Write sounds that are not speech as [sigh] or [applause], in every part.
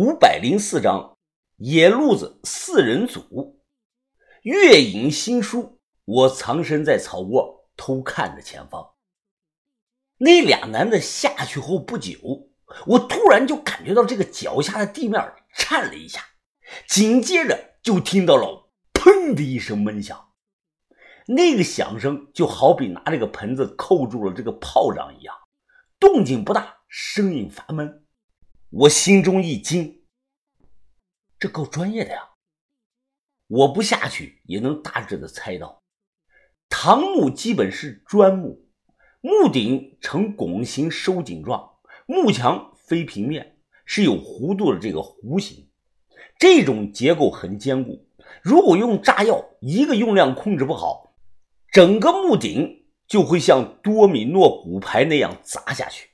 五百零四章，野路子四人组。月影新书，我藏身在草窝，偷看着前方。那俩男的下去后不久，我突然就感觉到这个脚下的地面颤了一下，紧接着就听到了“砰”的一声闷响。那个响声就好比拿这个盆子扣住了这个炮仗一样，动静不大，声音发闷。我心中一惊，这够专业的呀！我不下去也能大致的猜到，唐木基本是砖木，木顶呈拱形收紧状，木墙非平面，是有弧度的这个弧形，这种结构很坚固。如果用炸药，一个用量控制不好。整个木顶就会像多米诺骨牌那样砸下去。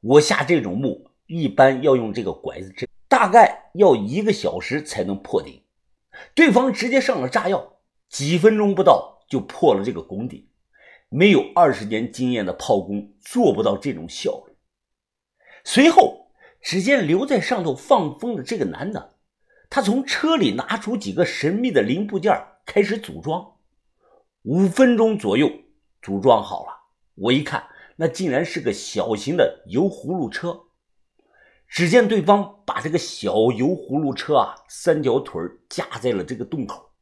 我下这种木一般要用这个拐子针，大概要一个小时才能破顶。对方直接上了炸药，几分钟不到就破了这个拱顶。没有二十年经验的炮工做不到这种效率。随后，只见留在上头放风的这个男的，他从车里拿出几个神秘的零部件，开始组装。五分钟左右，组装好了。我一看，那竟然是个小型的油葫芦车。只见对方把这个小油葫芦车啊，三条腿架在了这个洞口，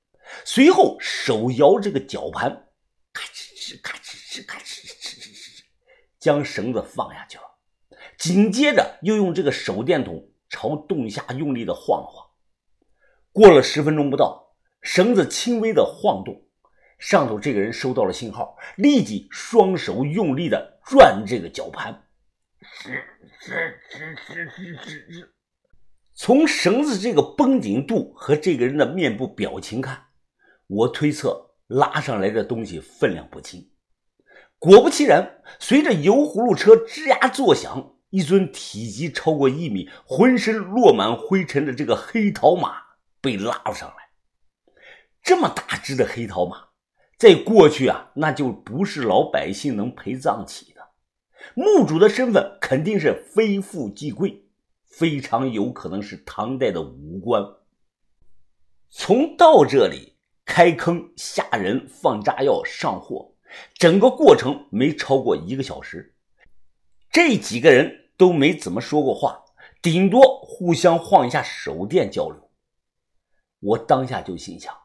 随后手摇这个绞盘，咔哧哧，咔哧哧，咔哧哧哧哧，将绳子放下去了。紧接着又用这个手电筒朝洞下用力的晃了晃。过了十分钟不到，绳子轻微的晃动。上头这个人收到了信号，立即双手用力的转这个绞盘。从绳子这个绷紧度和这个人的面部表情看，我推测拉上来的东西分量不轻。果不其然，随着油葫芦车吱呀作响，一尊体积超过一米、浑身落满灰尘的这个黑桃马被拉了上来。这么大只的黑桃马！在过去啊，那就不是老百姓能陪葬起。墓主的身份肯定是非富即贵，非常有可能是唐代的武官。从到这里开坑下人、放炸药、上货，整个过程没超过一个小时。这几个人都没怎么说过话，顶多互相晃一下手电交流。我当下就心想，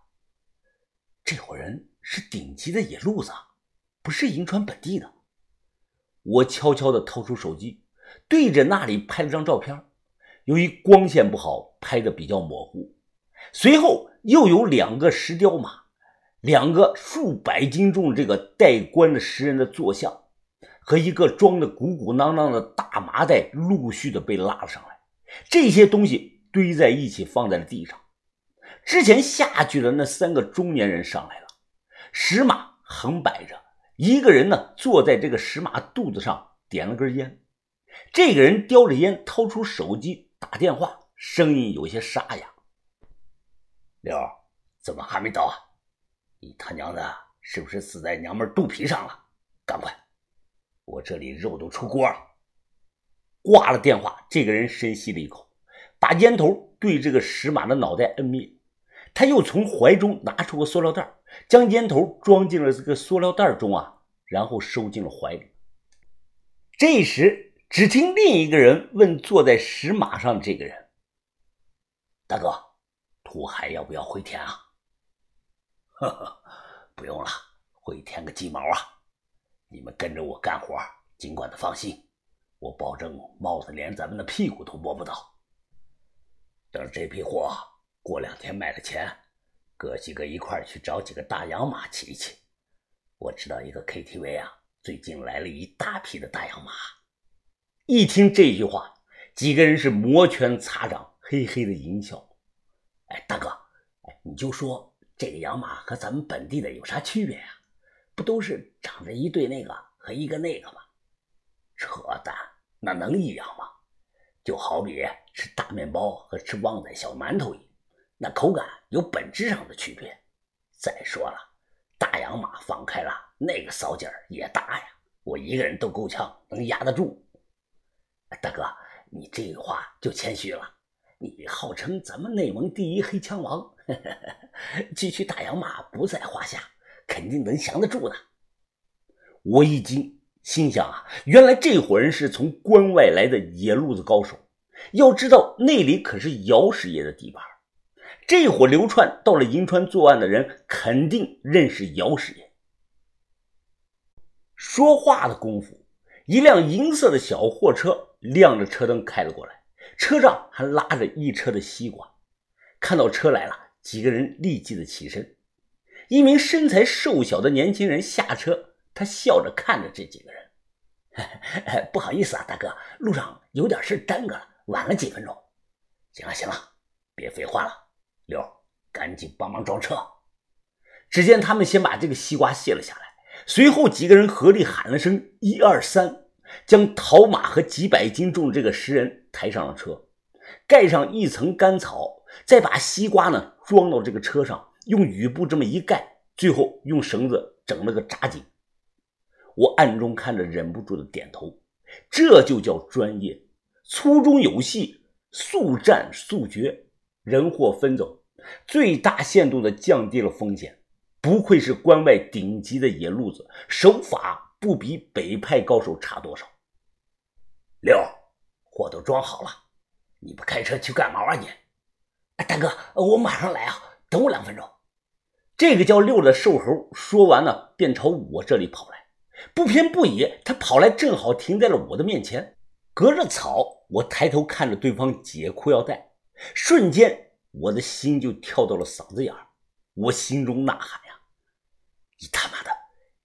这伙人。是顶级的野路子，不是银川本地的。我悄悄地掏出手机，对着那里拍了张照片。由于光线不好，拍的比较模糊。随后又有两个石雕马，两个数百斤重这个带冠的石人的坐像，和一个装的鼓鼓囊囊的大麻袋，陆续的被拉了上来。这些东西堆在一起，放在了地上。之前下去的那三个中年人上来了。石马横摆着，一个人呢坐在这个石马肚子上，点了根烟。这个人叼着烟，掏出手机打电话，声音有些沙哑：“六，怎么还没到啊？你他娘的是不是死在娘们肚皮上了？赶快，我这里肉都出锅了。”挂了电话，这个人深吸了一口，把烟头对这个石马的脑袋摁灭。他又从怀中拿出个塑料袋，将烟头装进了这个塑料袋中啊，然后收进了怀里。这时，只听另一个人问坐在石马上的这个人：“大哥，土海要不要回填啊？”“呵 [laughs] 呵，不用了，回填个鸡毛啊！你们跟着我干活，尽管的放心，我保证帽子连咱们的屁股都摸不到。等这批货。”过两天卖了钱，哥几个一块去找几个大洋马骑骑。我知道一个 KTV 啊，最近来了一大批的大洋马。一听这句话，几个人是摩拳擦掌，嘿嘿的淫笑。哎，大哥，哎，你就说这个洋马和咱们本地的有啥区别呀？不都是长着一对那个和一个那个吗？扯淡，那能一样吗？就好比吃大面包和吃旺仔小馒头一样。那口感有本质上的区别。再说了，大洋马放开了，那个骚劲儿也大呀。我一个人都够呛，能压得住。大哥，你这话就谦虚了。你号称咱们内蒙第一黑枪王，[laughs] 区区大洋马不在话下，肯定能降得住的。我一惊，心想啊，原来这伙人是从关外来的野路子高手。要知道那里可是姚师爷的地盘，这伙流窜到了银川作案的人，肯定认识姚师爷。说话的功夫，一辆银色的小货车亮着车灯开了过来。车上还拉着一车的西瓜，看到车来了，几个人立即的起身。一名身材瘦小的年轻人下车，他笑着看着这几个人：“ [laughs] 不好意思啊，大哥，路上有点事耽搁了，晚了几分钟。”“行了行了，别废话了，刘，赶紧帮忙装车。”只见他们先把这个西瓜卸了下来，随后几个人合力喊了声“一二三”。将陶马和几百斤重的这个石人抬上了车，盖上一层干草，再把西瓜呢装到这个车上，用雨布这么一盖，最后用绳子整了个扎紧。我暗中看着，忍不住的点头。这就叫专业，粗中有细，速战速决，人货分走，最大限度的降低了风险。不愧是关外顶级的野路子，手法。不比北派高手差多少。六，货都装好了，你不开车去干嘛啊你？大哥，我马上来啊，等我两分钟。这个叫六的瘦猴说完了，便朝我这里跑来。不偏不倚，他跑来正好停在了我的面前。隔着草，我抬头看着对方解裤腰带，瞬间我的心就跳到了嗓子眼儿。我心中呐喊呀：“你他妈的，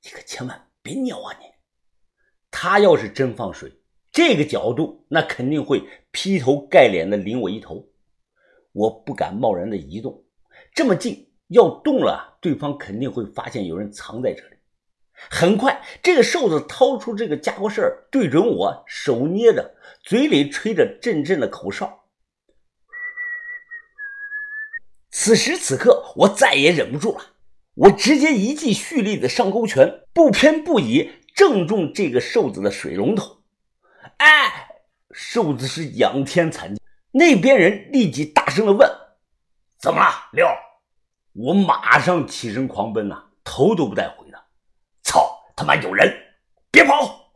你可千万！”别尿啊你！他要是真放水，这个角度那肯定会劈头盖脸的淋我一头。我不敢贸然的移动，这么近要动了，对方肯定会发现有人藏在这里。很快，这个瘦子掏出这个家伙事儿，对准我，手捏着，嘴里吹着阵阵的口哨。此时此刻，我再也忍不住了。我直接一记蓄力的上勾拳，不偏不倚，正中这个瘦子的水龙头。哎，瘦子是仰天惨叫。那边人立即大声的问：“怎么了，六？”我马上起身狂奔呐，头都不带回的。操他妈有人！别跑！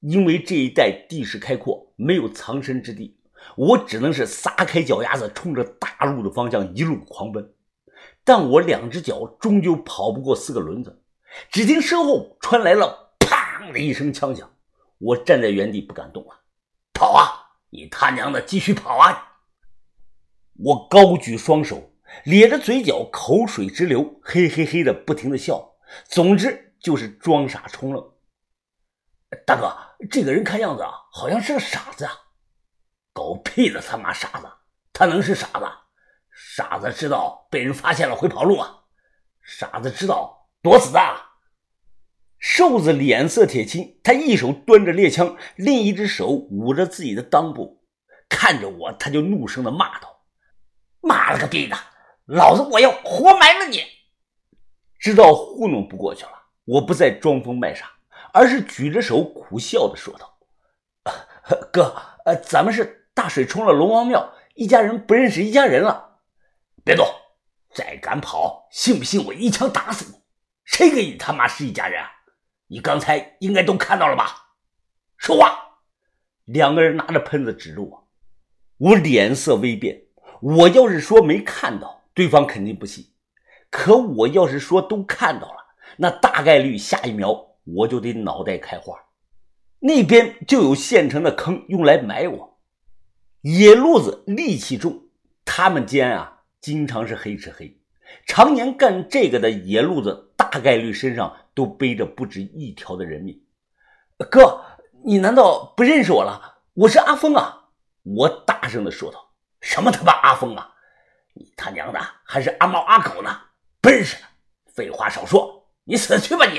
因为这一带地势开阔，没有藏身之地，我只能是撒开脚丫子，冲着大路的方向一路狂奔。但我两只脚终究跑不过四个轮子。只听身后传来了“砰”的一声枪响，我站在原地不敢动了。跑啊！你他娘的继续跑啊！我高举双手，咧着嘴角，口水直流，嘿嘿嘿的不停的笑。总之就是装傻充愣。大哥，这个人看样子啊好像是个傻子啊。狗屁的他妈傻子，他能是傻子？傻子知道被人发现了会跑路啊！傻子知道躲子弹。瘦子脸色铁青，他一手端着猎枪，另一只手捂着自己的裆部，看着我，他就怒声的骂道：“妈了个逼的，老子我要活埋了你！”知道糊弄不过去了，我不再装疯卖傻，而是举着手苦笑的说道：“哥，呃，咱们是大水冲了龙王庙，一家人不认识一家人了。”别动！再敢跑，信不信我一枪打死你？谁跟你他妈是一家人啊？你刚才应该都看到了吧？说话！两个人拿着喷子指着我，我脸色微变。我要是说没看到，对方肯定不信；可我要是说都看到了，那大概率下一秒我就得脑袋开花，那边就有现成的坑用来埋我。野路子力气重，他们间啊。经常是黑吃黑，常年干这个的野路子，大概率身上都背着不止一条的人命。哥，你难道不认识我了？我是阿峰啊！我大声的说道。什么他妈阿峰啊？你他娘的还是阿猫阿狗呢？不认识？废话少说，你死去吧你！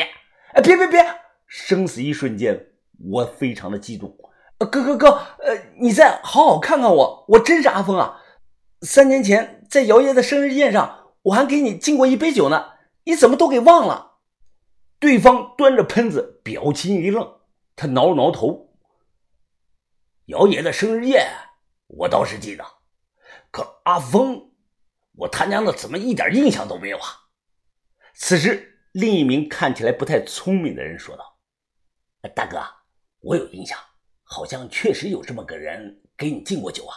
哎，别别别！生死一瞬间，我非常的激动。哥哥哥，呃，你再好好看看我，我真是阿峰啊！三年前在姚爷的生日宴上，我还给你敬过一杯酒呢，你怎么都给忘了？对方端着喷子，表情一愣，他挠了挠头，姚爷的生日宴，我倒是记得。可阿峰，我他娘的怎么一点印象都没有啊？此时，另一名看起来不太聪明的人说道：“大哥，我有印象，好像确实有这么个人给你敬过酒啊。”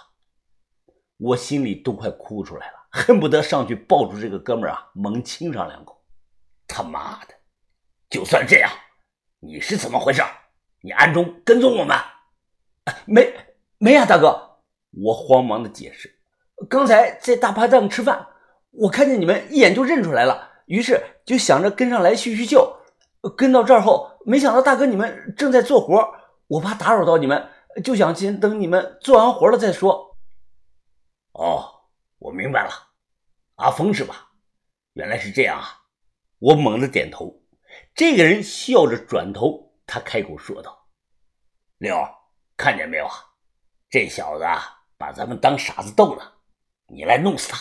我心里都快哭出来了，恨不得上去抱住这个哥们儿啊，猛亲上两口。他妈的！就算这样，你是怎么回事？你暗中跟踪我们？没没呀，大哥！我慌忙的解释。刚才在大排档吃饭，我看见你们一眼就认出来了，于是就想着跟上来叙叙旧。跟到这儿后，没想到大哥你们正在做活，我怕打扰到你们，就想先等你们做完活了再说。哦，我明白了，阿峰是吧？原来是这样啊！我猛地点头。这个人笑着转头，他开口说道：“六，看见没有啊？这小子把咱们当傻子逗呢。”你来弄死他！